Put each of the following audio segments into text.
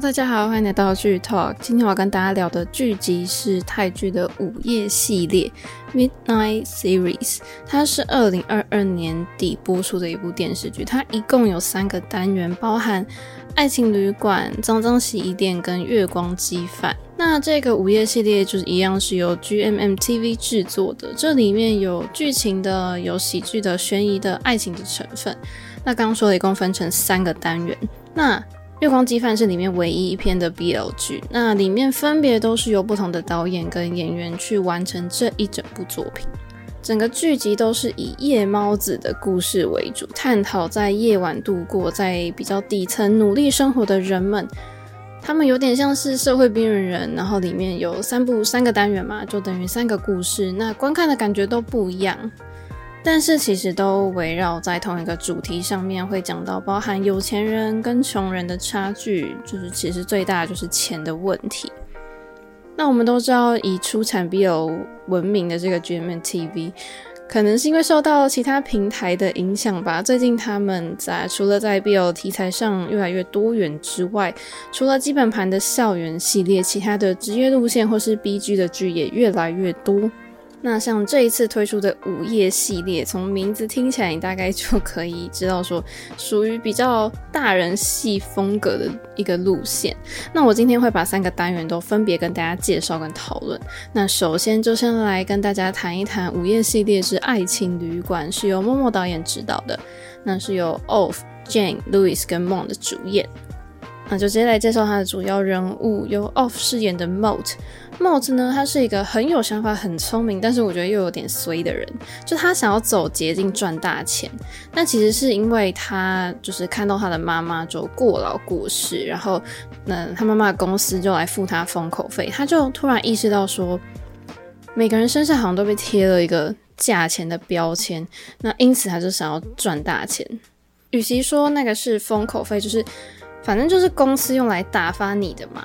大家好，欢迎来到剧 Talk。今天我要跟大家聊的剧集是泰剧的午夜系列 Midnight Series，它是二零二二年底播出的一部电视剧。它一共有三个单元，包含爱情旅馆、脏脏洗衣店跟月光鸡饭。那这个午夜系列就是一样是由 GMM TV 制作的，这里面有剧情的、有喜剧的、悬疑的、爱情的成分。那刚刚说的一共分成三个单元，那月光鸡饭是里面唯一一篇的 BL 剧，那里面分别都是由不同的导演跟演员去完成这一整部作品。整个剧集都是以夜猫子的故事为主，探讨在夜晚度过在比较底层努力生活的人们，他们有点像是社会边缘人。然后里面有三部三个单元嘛，就等于三个故事，那观看的感觉都不一样。但是其实都围绕在同一个主题上面，会讲到包含有钱人跟穷人的差距，就是其实最大的就是钱的问题。那我们都知道，以出产 BL 闻名的这个 GMNTV 可能是因为受到其他平台的影响吧。最近他们在除了在 BL 题材上越来越多元之外，除了基本盘的校园系列，其他的职业路线或是 BG 的剧也越来越多。那像这一次推出的午夜系列，从名字听起来，你大概就可以知道说，属于比较大人系风格的一个路线。那我今天会把三个单元都分别跟大家介绍跟讨论。那首先就先来跟大家谈一谈午夜系列之《爱情旅馆》，是由默默导演执导的，那是由 Off、Jane、Louis 跟 Mon 的主演。那就直接来介绍他的主要人物，由 Off 饰演的 Mot。Mot 呢，他是一个很有想法、很聪明，但是我觉得又有点衰的人。就他想要走捷径赚大钱，那其实是因为他就是看到他的妈妈就过劳过世，然后那他妈妈的公司就来付他封口费，他就突然意识到说，每个人身上好像都被贴了一个价钱的标签，那因此他就想要赚大钱。与其说那个是封口费，就是。反正就是公司用来打发你的嘛。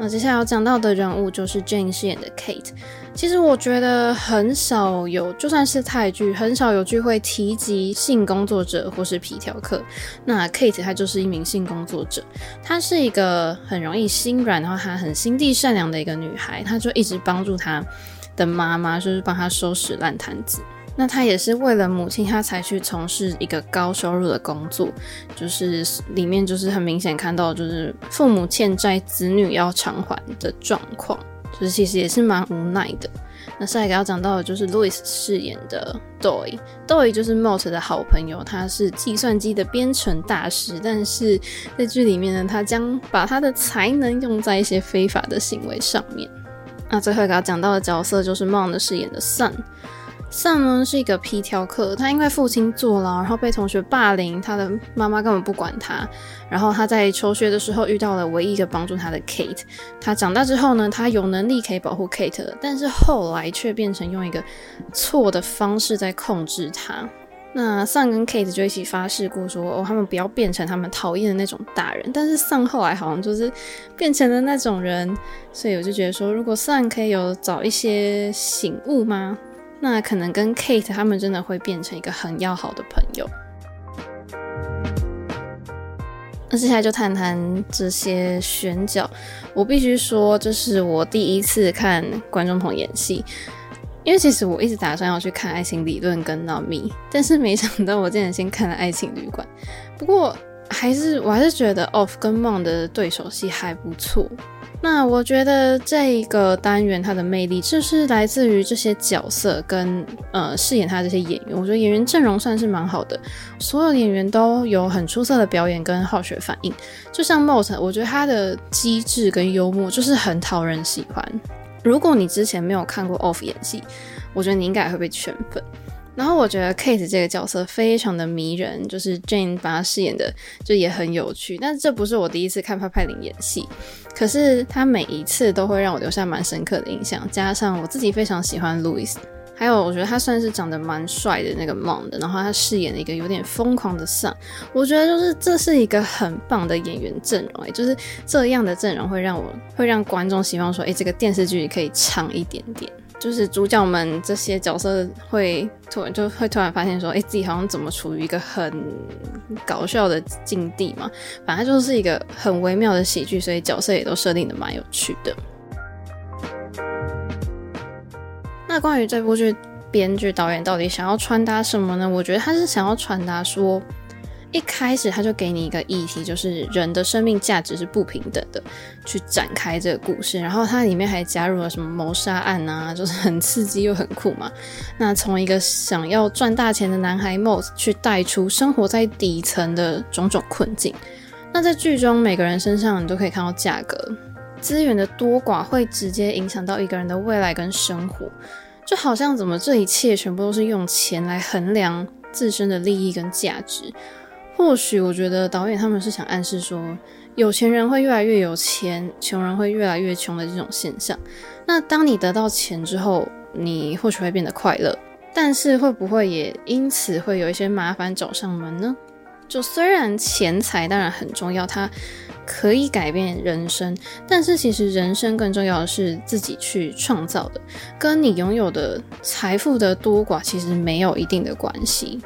那接下来要讲到的人物就是 Jane 饰演的 Kate。其实我觉得很少有，就算是泰剧，很少有剧会提及性工作者或是皮条客。那 Kate 她就是一名性工作者，她是一个很容易心软，然后她很心地善良的一个女孩。她就一直帮助她的妈妈，就是帮她收拾烂摊子。那他也是为了母亲，他才去从事一个高收入的工作，就是里面就是很明显看到，就是父母欠债，子女要偿还的状况，就是其实也是蛮无奈的。那下一个要讲到的就是 Louis 饰演的 Doy，Doy 就是 Mot 的好朋友，他是计算机的编程大师，但是在剧里面呢，他将把他的才能用在一些非法的行为上面。那最后一个要讲到的角色就是 Mon 的饰演的 Sun。Sun 呢是一个皮条客，他因为父亲坐牢，然后被同学霸凌，他的妈妈根本不管他。然后他在求学的时候遇到了唯一一个帮助他的 Kate。他长大之后呢，他有能力可以保护 Kate，但是后来却变成用一个错的方式在控制他。那 Sun 跟 Kate 就一起发誓过说，哦，他们不要变成他们讨厌的那种大人。但是 Sun 后来好像就是变成了那种人，所以我就觉得说，如果 Sun 可以有早一些醒悟吗？那可能跟 Kate 他们真的会变成一个很要好的朋友。那接下来就谈谈这些选角。我必须说，这是我第一次看观众朋演戏，因为其实我一直打算要去看《爱情理论》跟《Not Me》，但是没想到我竟然先看了《爱情旅馆》。不过还是我还是觉得 Off 跟 Mon 的对手戏还不错。那我觉得这一个单元它的魅力就是来自于这些角色跟呃饰演他的这些演员，我觉得演员阵容算是蛮好的，所有演员都有很出色的表演跟好学反应。就像 Mot，我觉得他的机智跟幽默就是很讨人喜欢。如果你之前没有看过 Off 演戏，我觉得你应该会被圈粉。然后我觉得 Kate 这个角色非常的迷人，就是 Jane 把她饰演的就也很有趣。但是这不是我第一次看派派琳演戏，可是她每一次都会让我留下蛮深刻的印象。加上我自己非常喜欢 Louis，还有我觉得他算是长得蛮帅的那个 Mon 的，然后他饰演了一个有点疯狂的 Son 我觉得就是这是一个很棒的演员阵容，哎，就是这样的阵容会让我会让观众希望说，哎，这个电视剧可以长一点点。就是主角们这些角色会突然就会突然发现说，哎、自己好像怎么处于一个很搞笑的境地嘛。反正就是一个很微妙的喜剧，所以角色也都设定的蛮有趣的。那关于这部剧，编剧导演到底想要传达什么呢？我觉得他是想要传达说。一开始他就给你一个议题，就是人的生命价值是不平等的，去展开这个故事。然后它里面还加入了什么谋杀案啊，就是很刺激又很酷嘛。那从一个想要赚大钱的男孩 Moth 去带出生活在底层的种种困境。那在剧中每个人身上，你都可以看到价格资源的多寡会直接影响到一个人的未来跟生活，就好像怎么这一切全部都是用钱来衡量自身的利益跟价值。或许我觉得导演他们是想暗示说，有钱人会越来越有钱，穷人会越来越穷的这种现象。那当你得到钱之后，你或许会变得快乐，但是会不会也因此会有一些麻烦找上门呢？就虽然钱财当然很重要，它可以改变人生，但是其实人生更重要的是自己去创造的，跟你拥有的财富的多寡其实没有一定的关系。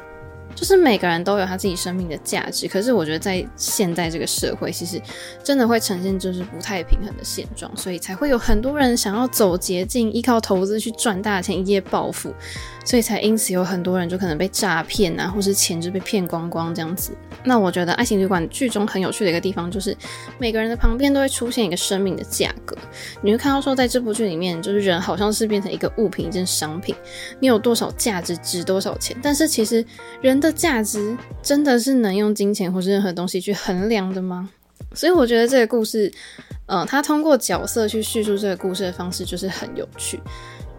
就是每个人都有他自己生命的价值，可是我觉得在现在这个社会，其实真的会呈现就是不太平衡的现状，所以才会有很多人想要走捷径，依靠投资去赚大钱，一夜暴富。所以才因此有很多人就可能被诈骗啊，或是钱就被骗光光这样子。那我觉得《爱情旅馆》剧中很有趣的一个地方，就是每个人的旁边都会出现一个生命的价格。你会看到说，在这部剧里面，就是人好像是变成一个物品，一件商品，你有多少价值，值多少钱。但是其实人的价值真的是能用金钱或是任何东西去衡量的吗？所以我觉得这个故事，呃，他通过角色去叙述这个故事的方式就是很有趣。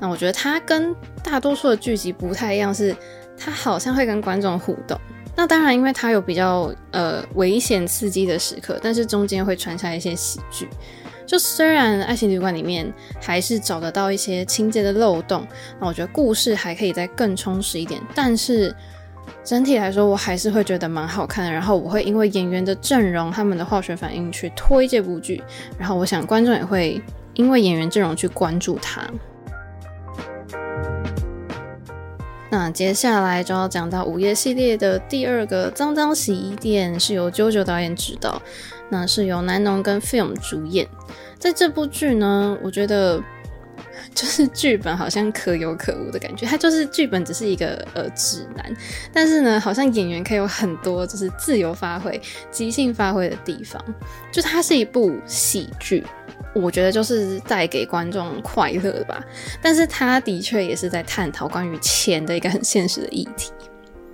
那我觉得它跟大多数的剧集不太一样，是它好像会跟观众互动。那当然，因为它有比较呃危险刺激的时刻，但是中间会穿插一些喜剧。就虽然《爱情旅馆》里面还是找得到一些情节的漏洞，那我觉得故事还可以再更充实一点。但是整体来说，我还是会觉得蛮好看的。然后我会因为演员的阵容、他们的化学反应去推这部剧。然后我想观众也会因为演员阵容去关注它。那接下来就要讲到午夜系列的第二个脏脏洗衣店，是由 JoJo 导演执导，那是由南农跟 Film 主演。在这部剧呢，我觉得就是剧本好像可有可无的感觉，它就是剧本只是一个呃指南，但是呢，好像演员可以有很多就是自由发挥、即兴发挥的地方，就它是一部喜剧。我觉得就是带给观众快乐的吧，但是他的确也是在探讨关于钱的一个很现实的议题，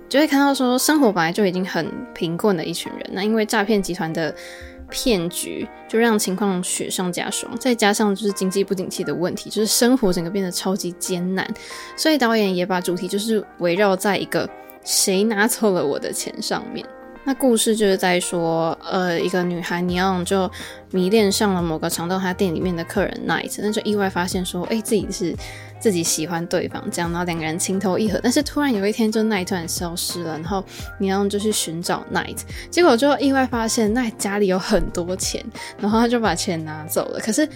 就会看到说生活本来就已经很贫困的一群人，那因为诈骗集团的骗局，就让情况雪上加霜，再加上就是经济不景气的问题，就是生活整个变得超级艰难，所以导演也把主题就是围绕在一个谁拿走了我的钱上面。那故事就是在说，呃，一个女孩尼昂就迷恋上了某个常到她店里面的客人 Night，那就意外发现说，哎、自己是自己喜欢对方，这样，然后两个人情投意合。但是突然有一天，就 Night 突然消失了，然后尼昂就去寻找 Night，结果就意外发现 Night 家里有很多钱，然后他就把钱拿走了。可是。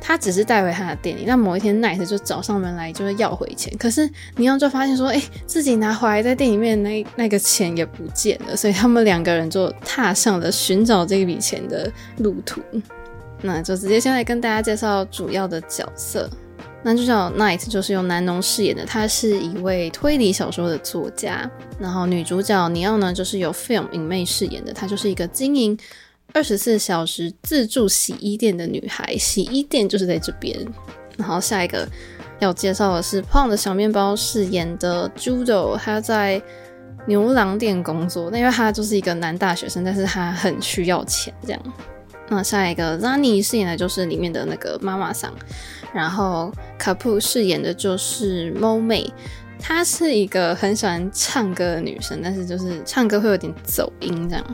他只是带回他的店里，那某一天，Night 就找上门来，就是要回钱。可是尼昂就发现说，哎、自己拿回来在店里面那那个钱也不见了，所以他们两个人就踏上了寻找这笔钱的路途。那就直接先来跟大家介绍主要的角色。男主角 Night 就是由南农饰演的，他是一位推理小说的作家。然后女主角尼奥呢，就是由 Film 影妹饰演的，她就是一个经营。二十四小时自助洗衣店的女孩，洗衣店就是在这边。然后下一个要介绍的是胖的小面包饰演的 Judo，他在牛郎店工作。那因为他就是一个男大学生，但是他很需要钱，这样。那下一个 Zani 饰演的就是里面的那个妈妈桑，然后 Kapu 饰演的就是 Mo 妹，她是一个很喜欢唱歌的女生，但是就是唱歌会有点走音这样。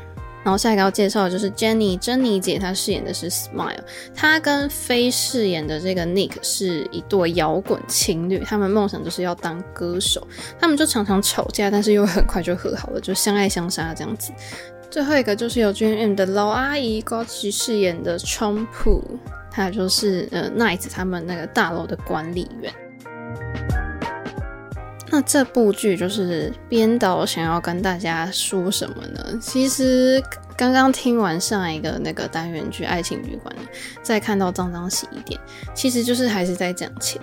然后下一个要介绍的就是 Jenny，珍妮姐，她饰演的是 Smile，她跟 Faye 饰演的这个 Nick 是一对摇滚情侣，他们梦想就是要当歌手，他们就常常吵架，但是又很快就和好了，就相爱相杀这样子。最后一个就是由 JM 的老阿姨高崎饰演的 Chompu，她就是呃 Night 他们那个大楼的管理员。那这部剧就是编导想要跟大家说什么呢？其实刚刚听完上一个那个单元剧《爱情旅馆》，再看到脏脏洗衣店，其实就是还是在讲钱。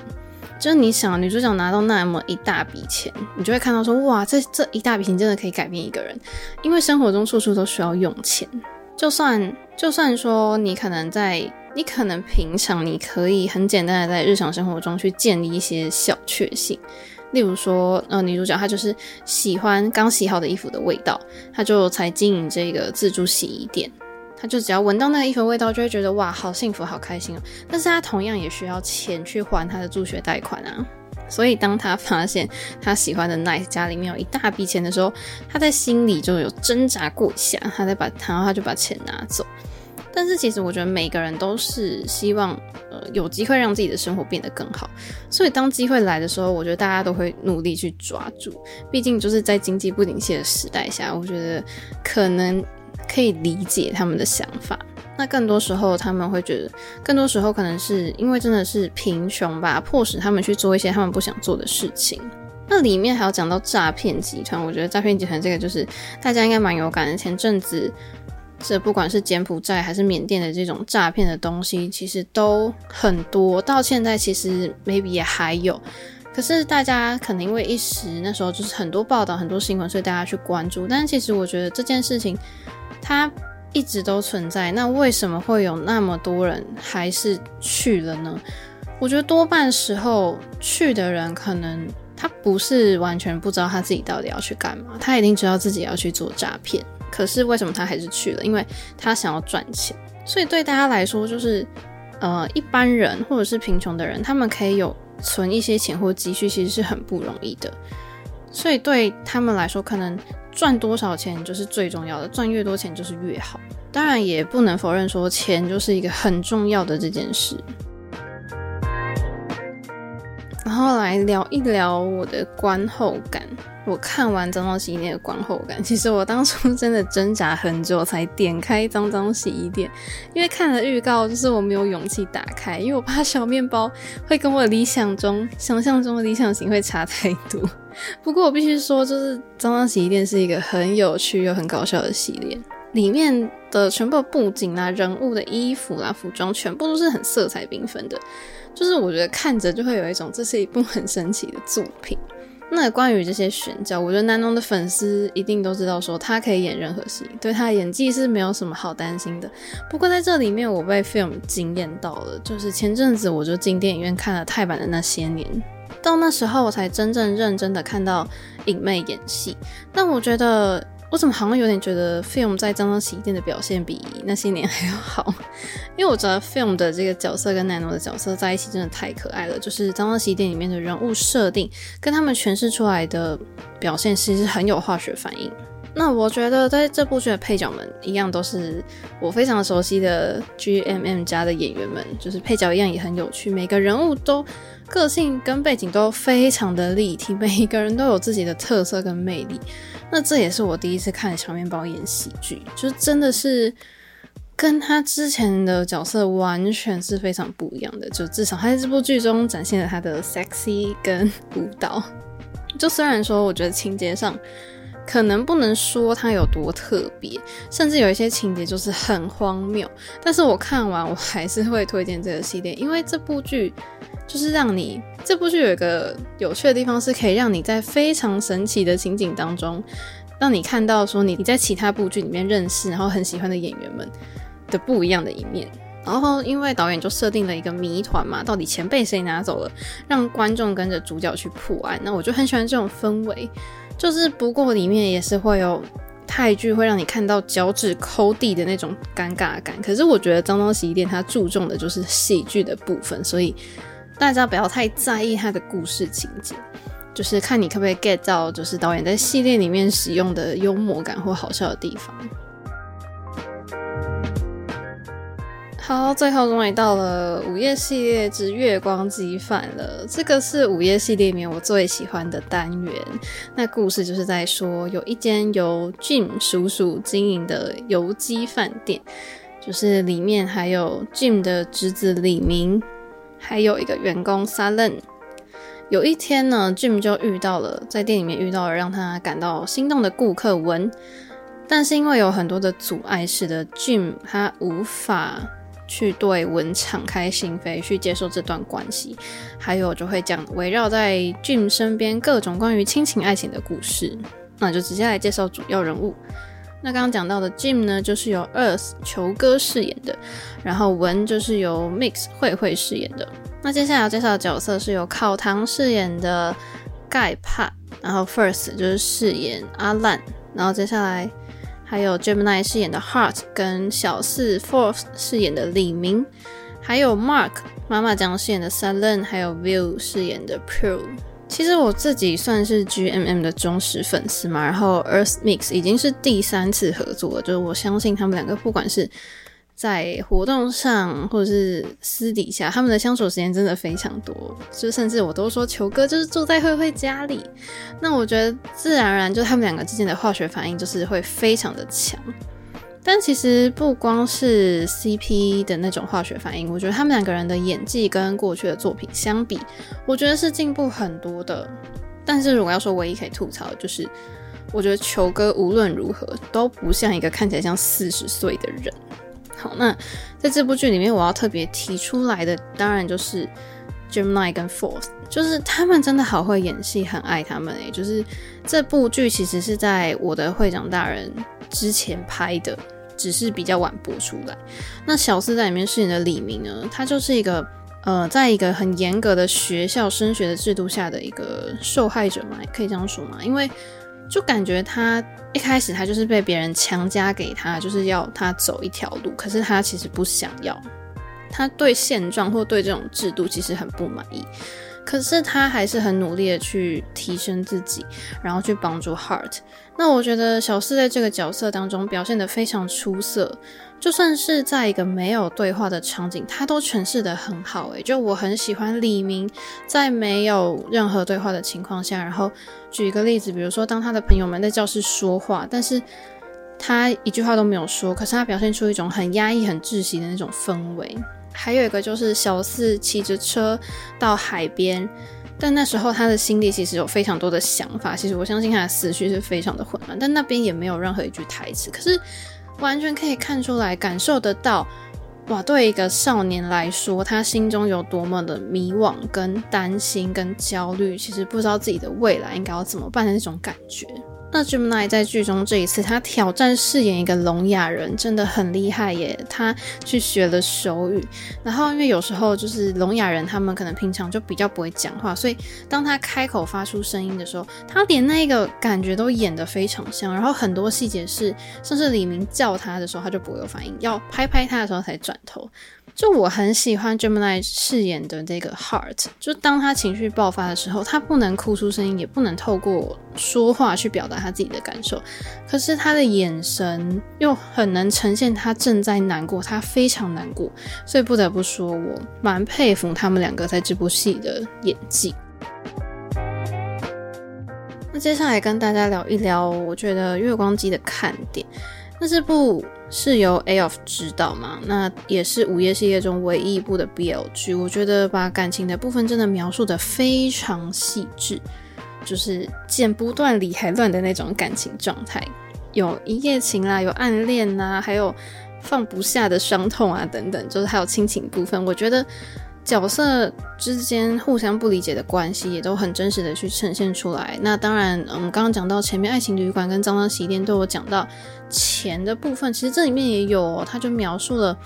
就是你想女主角拿到那么一大笔钱，你就会看到说，哇，这这一大笔钱真的可以改变一个人，因为生活中处处都需要用钱。就算就算说你可能在，你可能平常你可以很简单的在日常生活中去建立一些小确幸，例如说，呃，女主角她就是喜欢刚洗好的衣服的味道，她就才经营这个自助洗衣店。她就只要闻到那个衣服的味道，就会觉得哇，好幸福，好开心哦。但是她同样也需要钱去还她的助学贷款啊。所以当她发现她喜欢的 Nice 家里面有一大笔钱的时候，她在心里就有挣扎过一下，她再把，然后她就把钱拿走。但是其实我觉得每个人都是希望呃有机会让自己的生活变得更好。所以当机会来的时候，我觉得大家都会努力去抓住。毕竟就是在经济不景气的时代下，我觉得可能。可以理解他们的想法，那更多时候他们会觉得，更多时候可能是因为真的是贫穷吧，迫使他们去做一些他们不想做的事情。那里面还有讲到诈骗集团，我觉得诈骗集团这个就是大家应该蛮有感的。前阵子这不管是柬埔寨还是缅甸的这种诈骗的东西，其实都很多，到现在其实 maybe 也还有。可是大家可能因为一时那时候就是很多报道、很多新闻，所以大家去关注。但其实我觉得这件事情。它一直都存在，那为什么会有那么多人还是去了呢？我觉得多半时候去的人可能他不是完全不知道他自己到底要去干嘛，他一定知道自己要去做诈骗，可是为什么他还是去了？因为他想要赚钱。所以对大家来说，就是呃一般人或者是贫穷的人，他们可以有存一些钱或积蓄，其实是很不容易的。所以对他们来说，可能。赚多少钱就是最重要的，赚越多钱就是越好。当然也不能否认说钱就是一个很重要的这件事。然后来聊一聊我的观后感。我看完《脏脏洗衣店》的观后感，其实我当初真的挣扎很久才点开《脏脏洗衣店》，因为看了预告，就是我没有勇气打开，因为我怕小面包会跟我理想中、想象中的理想型会差太多。不过我必须说，就是《脏脏洗衣店》是一个很有趣又很搞笑的系列，里面的全部布景啊、人物的衣服啊、服装，全部都是很色彩缤纷的，就是我觉得看着就会有一种这是一部很神奇的作品。那关于这些选角，我觉得南农的粉丝一定都知道，说他可以演任何戏，对他的演技是没有什么好担心的。不过在这里面，我被 Film 惊艳到了，就是前阵子我就进电影院看了泰版的那些年，到那时候我才真正认真的看到影妹演戏。但我觉得。我怎么好像有点觉得 Film 在脏脏洗衣店的表现比那些年还要好，因为我觉得 Film 的这个角色跟 Nano 的角色在一起真的太可爱了，就是脏脏洗衣店里面的人物设定跟他们诠释出来的表现其实很有化学反应。那我觉得在这部剧的配角们一样都是我非常熟悉的 GMM 家的演员们，就是配角一样也很有趣，每个人物都个性跟背景都非常的立体，每一个人都有自己的特色跟魅力。那这也是我第一次看小面包演喜剧，就真的是跟他之前的角色完全是非常不一样的。就至少他在这部剧中展现了他的 sexy 跟舞蹈。就虽然说我觉得情节上可能不能说它有多特别，甚至有一些情节就是很荒谬，但是我看完我还是会推荐这个系列，因为这部剧。就是让你这部剧有一个有趣的地方，是可以让你在非常神奇的情景当中，让你看到说你你在其他部剧里面认识然后很喜欢的演员们的不一样的一面。然后因为导演就设定了一个谜团嘛，到底钱被谁拿走了，让观众跟着主角去破案。那我就很喜欢这种氛围。就是不过里面也是会有泰剧会让你看到脚趾抠地的那种尴尬感。可是我觉得《脏东洗衣店》它注重的就是喜剧的部分，所以。大家不要太在意它的故事情节，就是看你可不可以 get 到，就是导演在系列里面使用的幽默感或好笑的地方。好，最后终于到了午夜系列之月光鸡饭了。这个是午夜系列里面我最喜欢的单元。那故事就是在说，有一间由 Jim 叔叔经营的油鸡饭店，就是里面还有 Jim 的侄子李明。还有一个员工 Salen，有一天呢，Jim 就遇到了在店里面遇到了让他感到心动的顾客文，但是因为有很多的阻碍，使得 Jim 他无法去对文敞开心扉去接受这段关系。还有就会讲围绕在 Jim 身边各种关于亲情爱情的故事。那就直接来介绍主要人物。那刚刚讲到的 Jim 呢，就是由 Earth 球哥饰演的，然后文就是由 Mix 慧慧饰演的。那接下来要介绍的角色是由考堂饰演的盖帕，然后 First 就是饰演阿烂，然后接下来还有 Gemini 饰演的 Heart，跟小四 Fourth 饰演的李明，还有 Mark 妈妈酱饰演的 Salen，还有 Will 饰演的 Pure。其实我自己算是 GMM 的忠实粉丝嘛，然后 Earth Mix 已经是第三次合作了，就是我相信他们两个不管是。在活动上，或者是私底下，他们的相处时间真的非常多，就甚至我都说球哥就是住在慧慧家里。那我觉得自然而然，就他们两个之间的化学反应就是会非常的强。但其实不光是 CP 的那种化学反应，我觉得他们两个人的演技跟过去的作品相比，我觉得是进步很多的。但是如果要说唯一可以吐槽的，就是我觉得球哥无论如何都不像一个看起来像四十岁的人。好，那在这部剧里面，我要特别提出来的，当然就是 Gemini 跟 Fourth，就是他们真的好会演戏，很爱他们诶、欸。就是这部剧其实是在我的会长大人之前拍的，只是比较晚播出来。那小四在里面饰演的李明呢，他就是一个呃，在一个很严格的学校升学的制度下的一个受害者嘛，可以这样说嘛，因为。就感觉他一开始他就是被别人强加给他，就是要他走一条路，可是他其实不想要，他对现状或对这种制度其实很不满意，可是他还是很努力的去提升自己，然后去帮助 Heart。那我觉得小四在这个角色当中表现得非常出色。就算是在一个没有对话的场景，他都诠释得很好。诶，就我很喜欢李明在没有任何对话的情况下，然后举一个例子，比如说当他的朋友们在教室说话，但是他一句话都没有说，可是他表现出一种很压抑、很窒息的那种氛围。还有一个就是小四骑着车到海边，但那时候他的心里其实有非常多的想法。其实我相信他的思绪是非常的混乱，但那边也没有任何一句台词，可是。完全可以看出来，感受得到，哇！对一个少年来说，他心中有多么的迷惘、跟担心、跟焦虑，其实不知道自己的未来应该要怎么办的那种感觉。那 Gemini 在剧中这一次，他挑战饰演一个聋哑人，真的很厉害耶！他去学了手语，然后因为有时候就是聋哑人，他们可能平常就比较不会讲话，所以当他开口发出声音的时候，他连那个感觉都演得非常像。然后很多细节是，像是李明叫他的时候，他就不会有反应，要拍拍他的时候才转头。就我很喜欢 Gemini 饰演的这个 Heart，就当他情绪爆发的时候，他不能哭出声音，也不能透过说话去表达他自己的感受，可是他的眼神又很能呈现他正在难过，他非常难过，所以不得不说，我蛮佩服他们两个在这部戏的演技。那接下来跟大家聊一聊，我觉得《月光姬》的看点。那这部是由 A.OFF 执导嘛？那也是午夜系列中唯一一部的 BL 剧。我觉得把感情的部分真的描述得非常细致，就是剪不断理还乱的那种感情状态，有一夜情啦，有暗恋呐，还有放不下的伤痛啊等等，就是还有亲情部分。我觉得。角色之间互相不理解的关系也都很真实的去呈现出来。那当然，我们刚刚讲到前面爱情旅馆跟脏脏洗衣店都有讲到钱的部分，其实这里面也有哦，他就描述了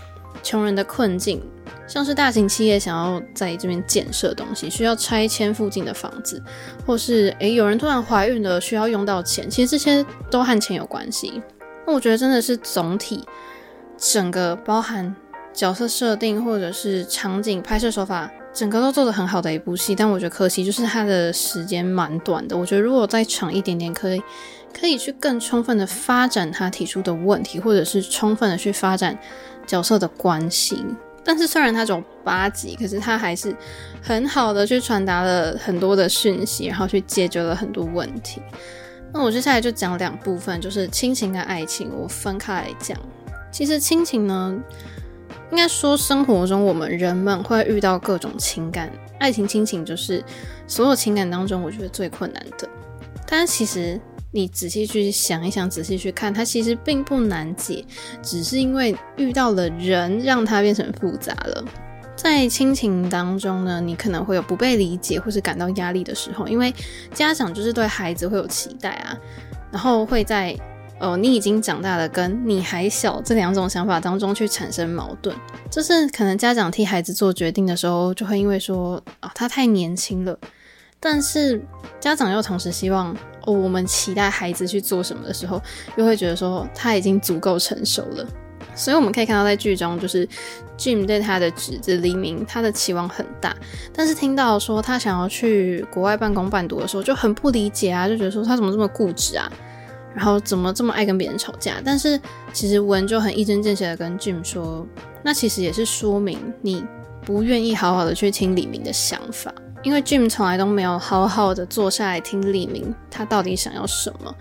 穷人的困境，像是大型企业想要在这边建设东西，需要拆迁附近的房子，或是诶有人突然怀孕了需要用到钱，其实这些都和钱有关系。那我觉得真的是总体整个包含。角色设定或者是场景拍摄手法，整个都做得很好的一部戏，但我觉得可惜就是它的时间蛮短的。我觉得如果再长一点点，可以可以去更充分的发展他提出的问题，或者是充分的去发展角色的关系。但是虽然它只有八集，可是它还是很好的去传达了很多的讯息，然后去解决了很多问题。那我接下来就讲两部分，就是亲情跟爱情，我分开来讲。其实亲情呢。应该说，生活中我们人们会遇到各种情感爱情亲情就是所有情感当中我觉得最困难的。但其实你仔细去想一想，仔细去看，它其实并不难解，只是因为遇到了人，让它变成复杂了。在亲情当中呢，你可能会有不被理解或是感到压力的时候，因为家长就是对孩子会有期待啊，然后会在呃你已经长大了跟你还小这两种想法当中去产生矛盾。就是可能家长替孩子做决定的时候，就会因为说啊、他太年轻了，但是家长又同时希望哦我们期待孩子去做什么的时候，又会觉得说他已经足够成熟了。所以我们可以看到，在剧中，就是 Jim 对他的侄子黎明，他的期望很大，但是听到说他想要去国外半工半读的时候，就很不理解啊，就觉得说他怎么这么固执啊，然后怎么这么爱跟别人吵架。但是其实文就很一针见血的跟 Jim 说，那其实也是说明你不愿意好好的去听李明的想法。因为 Jim 从来都没有好好的坐下来听李明他到底想要什么，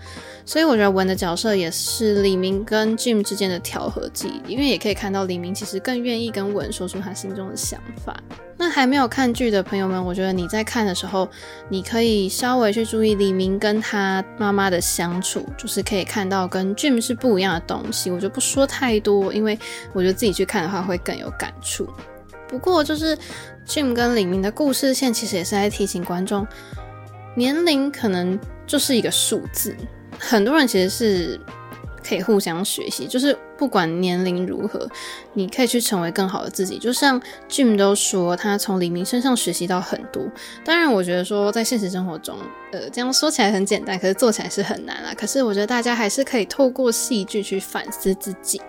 所以我觉得文的角色也是李明跟 Jim 之间的调和剂。因为也可以看到李明其实更愿意跟文说出他心中的想法。那还没有看剧的朋友们，我觉得你在看的时候，你可以稍微去注意李明跟他妈妈的相处，就是可以看到跟 Jim 是不一样的东西。我就不说太多，因为我觉得自己去看的话会更有感触。不过就是 Jim 跟黎明的故事线，其实也是在提醒观众，年龄可能就是一个数字。很多人其实是可以互相学习，就是不管年龄如何，你可以去成为更好的自己。就像 Jim 都说，他从黎明身上学习到很多。当然，我觉得说在现实生活中，呃，这样说起来很简单，可是做起来是很难啊。可是我觉得大家还是可以透过戏剧去反思自己。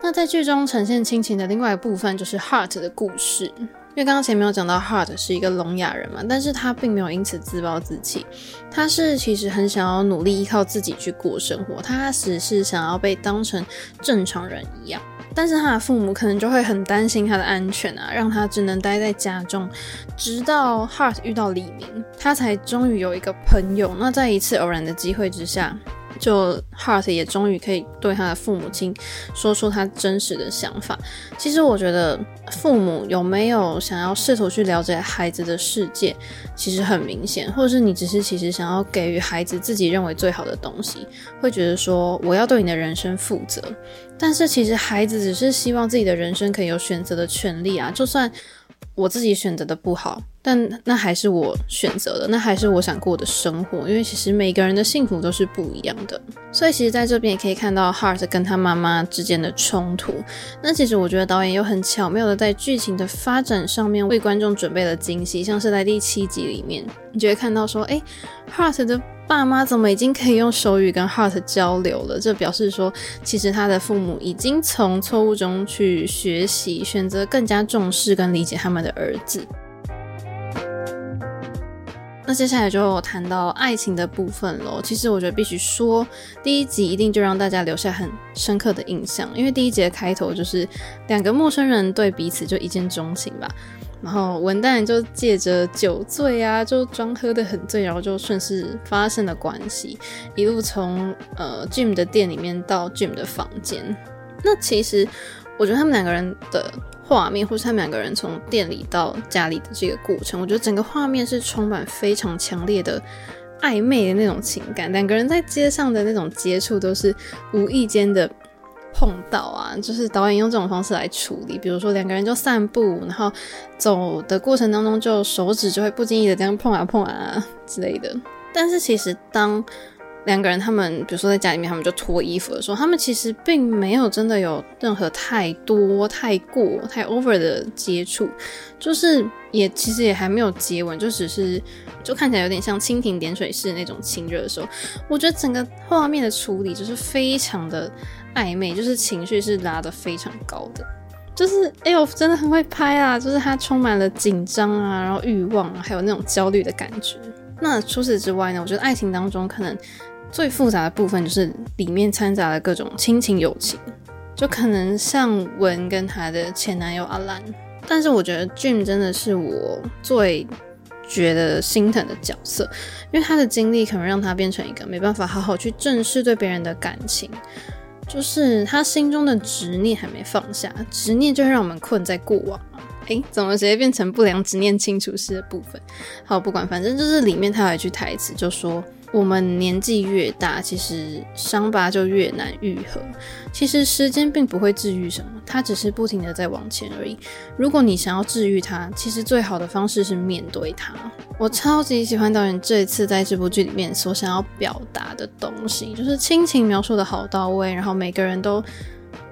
那在剧中呈现亲情的另外一部分就是 Heart 的故事，因为刚刚前面有讲到 Heart 是一个聋哑人嘛，但是他并没有因此自暴自弃，他是其实很想要努力依靠自己去过生活，他只是想要被当成正常人一样，但是他的父母可能就会很担心他的安全啊，让他只能待在家中，直到 Heart 遇到黎明，他才终于有一个朋友。那在一次偶然的机会之下。就 Heart 也终于可以对他的父母亲说出他真实的想法。其实我觉得父母有没有想要试图去了解孩子的世界，其实很明显，或者是你只是其实想要给予孩子自己认为最好的东西，会觉得说我要对你的人生负责。但是其实孩子只是希望自己的人生可以有选择的权利啊，就算。我自己选择的不好，但那还是我选择的，那还是我想过的生活。因为其实每个人的幸福都是不一样的，所以其实在这边也可以看到 Hart 跟他妈妈之间的冲突。那其实我觉得导演又很巧妙的在剧情的发展上面为观众准备了惊喜，像是在第七集里面，你就会看到说，哎，Hart 的。爸妈怎么已经可以用手语跟 Hart 交流了？这表示说，其实他的父母已经从错误中去学习，选择更加重视跟理解他们的儿子。那接下来就谈到爱情的部分喽。其实我觉得必须说，第一集一定就让大家留下很深刻的印象，因为第一集的开头就是两个陌生人对彼此就一见钟情吧。然后文旦就借着酒醉啊，就装喝得很醉，然后就顺势发生了关系，一路从呃 Jim 的店里面到 Jim 的房间。那其实我觉得他们两个人的画面，或是他们两个人从店里到家里的这个过程，我觉得整个画面是充满非常强烈的暧昧的那种情感。两个人在街上的那种接触，都是无意间的。碰到啊，就是导演用这种方式来处理，比如说两个人就散步，然后走的过程当中，就手指就会不经意的这样碰啊碰啊之类的。但是其实当两个人他们，比如说在家里面，他们就脱衣服的时候，他们其实并没有真的有任何太多、太过、太 over 的接触，就是也其实也还没有接吻，就只是就看起来有点像蜻蜓点水式那种亲热的时候，我觉得整个画面的处理就是非常的。暧昧就是情绪是拉得非常高的，就是哎呦，真的很会拍啊！就是它充满了紧张啊，然后欲望啊，还有那种焦虑的感觉。那除此之外呢，我觉得爱情当中可能最复杂的部分就是里面掺杂了各种亲情、友情，就可能像文跟她的前男友阿兰。但是我觉得 Jim 真的是我最觉得心疼的角色，因为他的经历可能让他变成一个没办法好好去正视对别人的感情。就是他心中的执念还没放下，执念就会让我们困在过往。诶，怎么直接变成不良执念清除师的部分？好，不管，反正就是里面他有一句台词，就说。我们年纪越大，其实伤疤就越难愈合。其实时间并不会治愈什么，它只是不停的在往前而已。如果你想要治愈它，其实最好的方式是面对它。我超级喜欢导演这一次在这部剧里面所想要表达的东西，就是亲情描述的好到位，然后每个人都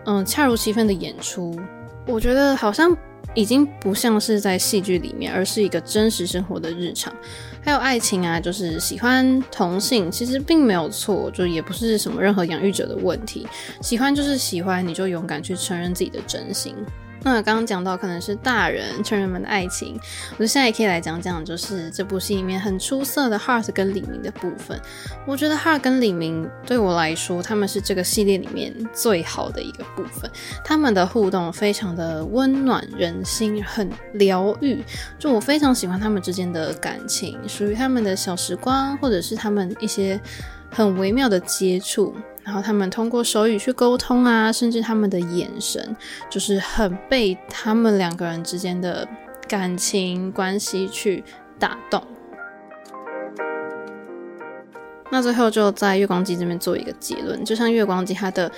嗯恰如其分的演出。我觉得好像已经不像是在戏剧里面，而是一个真实生活的日常。还有爱情啊，就是喜欢同性，其实并没有错，就也不是什么任何养育者的问题。喜欢就是喜欢，你就勇敢去承认自己的真心。那刚刚讲到可能是大人成人们的爱情，我觉得现在也可以来讲讲，就是这部戏里面很出色的 Heart 跟李明的部分。我觉得 Heart 跟李明对我来说，他们是这个系列里面最好的一个部分。他们的互动非常的温暖人心，很疗愈。就我非常喜欢他们之间的感情，属于他们的小时光，或者是他们一些很微妙的接触。然后他们通过手语去沟通啊，甚至他们的眼神，就是很被他们两个人之间的感情关系去打动。那最后就在月光姬这边做一个结论，就像月光姬它的，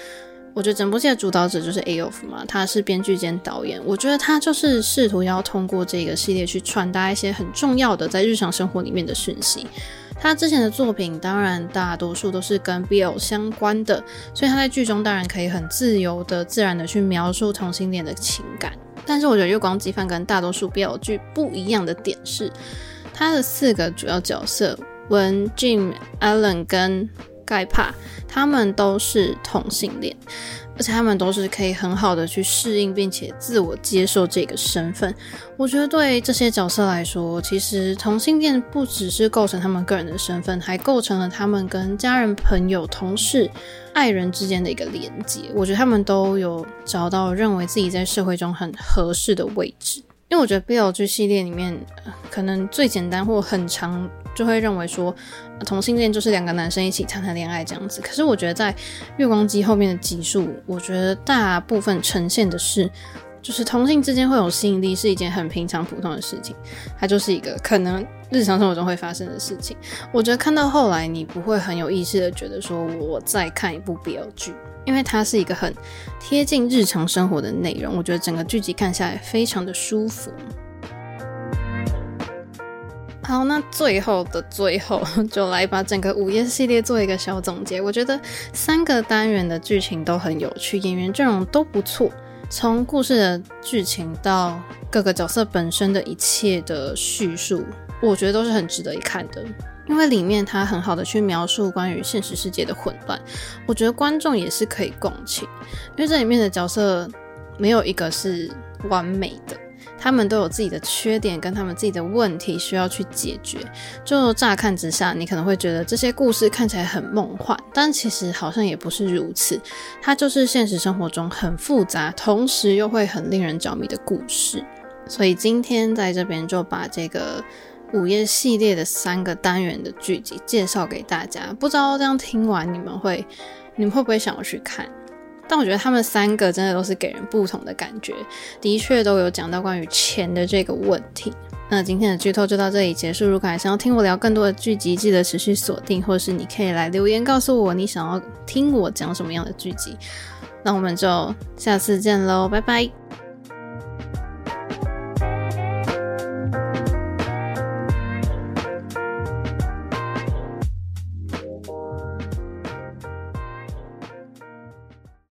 我觉得整部戏的主导者就是 Aof 嘛，他是编剧兼导演，我觉得他就是试图要通过这个系列去传达一些很重要的在日常生活里面的讯息。他之前的作品当然大多数都是跟 BL 相关的，所以他在剧中当然可以很自由的、自然的去描述同性恋的情感。但是我觉得《月光姬》跟大多数 BL 剧不一样的点是，他的四个主要角色文、Jim、Allen 跟盖帕，他们都是同性恋。而且他们都是可以很好的去适应，并且自我接受这个身份。我觉得对这些角色来说，其实同性恋不只是构成他们个人的身份，还构成了他们跟家人、朋友、同事、爱人之间的一个连接。我觉得他们都有找到认为自己在社会中很合适的位置。因为我觉得 BL 剧系列里面，可能最简单或很长，就会认为说同性恋就是两个男生一起谈谈恋爱这样子。可是我觉得在月光姬后面的集数，我觉得大部分呈现的是，就是同性之间会有吸引力是一件很平常普通的事情，它就是一个可能日常生活中会发生的事情。我觉得看到后来，你不会很有意识的觉得说我在看一部 BL 剧。因为它是一个很贴近日常生活的内容，我觉得整个剧集看下来非常的舒服。好，那最后的最后，就来把整个午夜系列做一个小总结。我觉得三个单元的剧情都很有趣，演员阵容都不错，从故事的剧情到各个角色本身的一切的叙述，我觉得都是很值得一看的。因为里面他很好的去描述关于现实世界的混乱，我觉得观众也是可以共情，因为这里面的角色没有一个是完美的，他们都有自己的缺点跟他们自己的问题需要去解决。就乍看之下，你可能会觉得这些故事看起来很梦幻，但其实好像也不是如此，它就是现实生活中很复杂，同时又会很令人着迷的故事。所以今天在这边就把这个。午夜系列的三个单元的剧集介绍给大家，不知道这样听完你们会，你们会不会想要去看？但我觉得他们三个真的都是给人不同的感觉，的确都有讲到关于钱的这个问题。那今天的剧透就到这里结束。如果还想要听我聊更多的剧集，记得持续锁定，或是你可以来留言告诉我你想要听我讲什么样的剧集。那我们就下次见喽，拜拜。